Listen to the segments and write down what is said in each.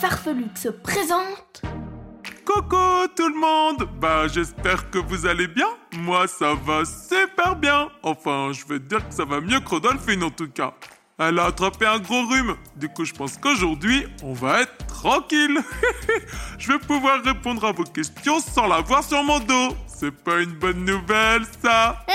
Farfelux se présentent Coucou tout le monde Bah j'espère que vous allez bien. Moi ça va super bien. Enfin je veux dire que ça va mieux que Rodolphine en tout cas. Elle a attrapé un gros rhume. Du coup je pense qu'aujourd'hui on va être tranquille. je vais pouvoir répondre à vos questions sans l'avoir sur mon dos. C'est pas une bonne nouvelle ça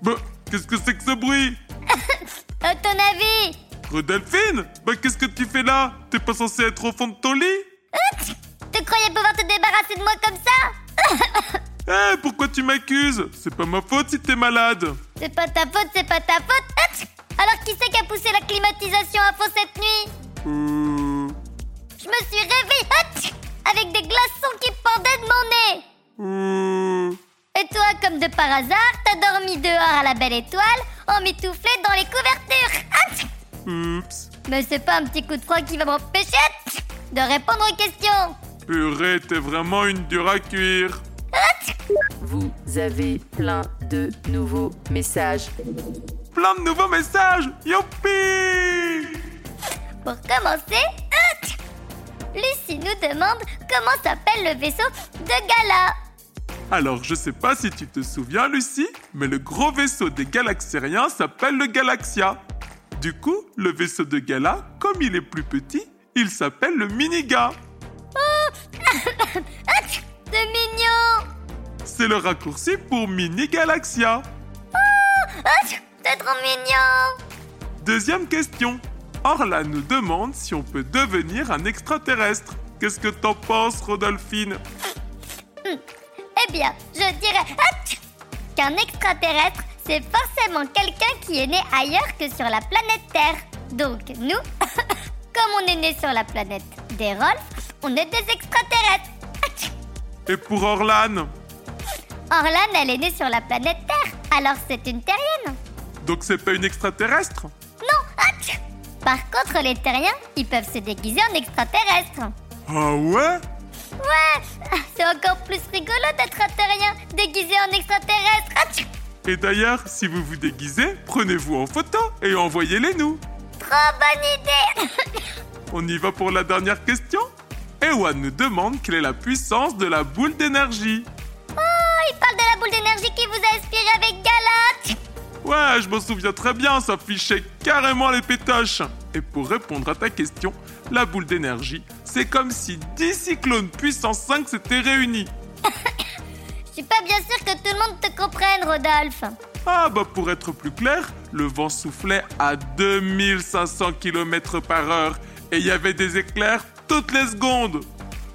Bah qu'est-ce que c'est que ce bruit? À ton avis? Rodolphine Bah qu'est-ce que tu fais là T'es pas censé être au fond de ton lit Tu croyais pouvoir te débarrasser de moi comme ça Eh pourquoi tu m'accuses C'est pas ma faute si t'es malade. C'est pas ta faute, c'est pas ta faute. Alors qui c'est qui a poussé la climatisation à fond cette nuit Euh... Je me suis réveillée avec des glaçons qui pendaient de mon nez. Euh... Et toi, comme de par hasard, t'as dormi dehors à la belle étoile, emmitouflé dans les couvertures Oups. Mais c'est pas un petit coup de froid qui va m'empêcher de répondre aux questions Purée, t'es vraiment une dure à cuire. Vous avez plein de nouveaux messages. Plein de nouveaux messages Youpi Pour commencer, Lucie nous demande comment s'appelle le vaisseau de Gala. Alors, je sais pas si tu te souviens, Lucie, mais le gros vaisseau des galaxériens s'appelle le Galaxia. Du coup, le vaisseau de Gala, comme il est plus petit, il s'appelle le Miniga. C'est mignon C'est le raccourci pour Mini Galaxia. C'est trop mignon Deuxième question. Orla nous demande si on peut devenir un extraterrestre. Qu'est-ce que t'en penses, Rodolphine? Eh bien, je dirais qu'un extraterrestre, c'est forcément quelqu'un qui est né ailleurs que sur la planète Terre. Donc, nous, comme on est né sur la planète des Rolf, on est des extraterrestres. Et pour Orlan Orlan, elle est née sur la planète Terre, alors c'est une terrienne. Donc c'est pas une extraterrestre Non, Par contre, les terriens, ils peuvent se déguiser en extraterrestres. Ah ouais? Ouais, c'est encore plus rigolo d'être un terrien déguisé en extraterrestre. Et d'ailleurs, si vous vous déguisez, prenez-vous en photo et envoyez-les nous. Trop bonne idée On y va pour la dernière question Ewan nous demande quelle est la puissance de la boule d'énergie. Oh, il parle de la boule d'énergie qui vous a inspiré avec Galat Ouais, je m'en souviens très bien, ça fichait carrément les pétoches. Et pour répondre à ta question, la boule d'énergie, c'est comme si 10 cyclones puissance 5 s'étaient réunis. Suis pas bien sûre que tout le monde te comprenne, Rodolphe. Ah bah pour être plus clair, le vent soufflait à 2500 km par heure et il y avait des éclairs toutes les secondes.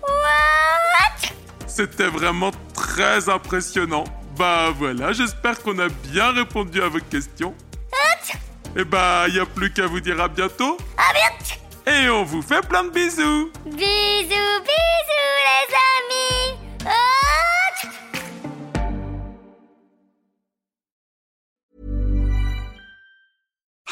What? C'était vraiment très impressionnant. Bah voilà, j'espère qu'on a bien répondu à vos questions. Et bah y a plus qu'à vous dire à bientôt Ah bien et on vous fait plein de bisous. Bisous, bisous,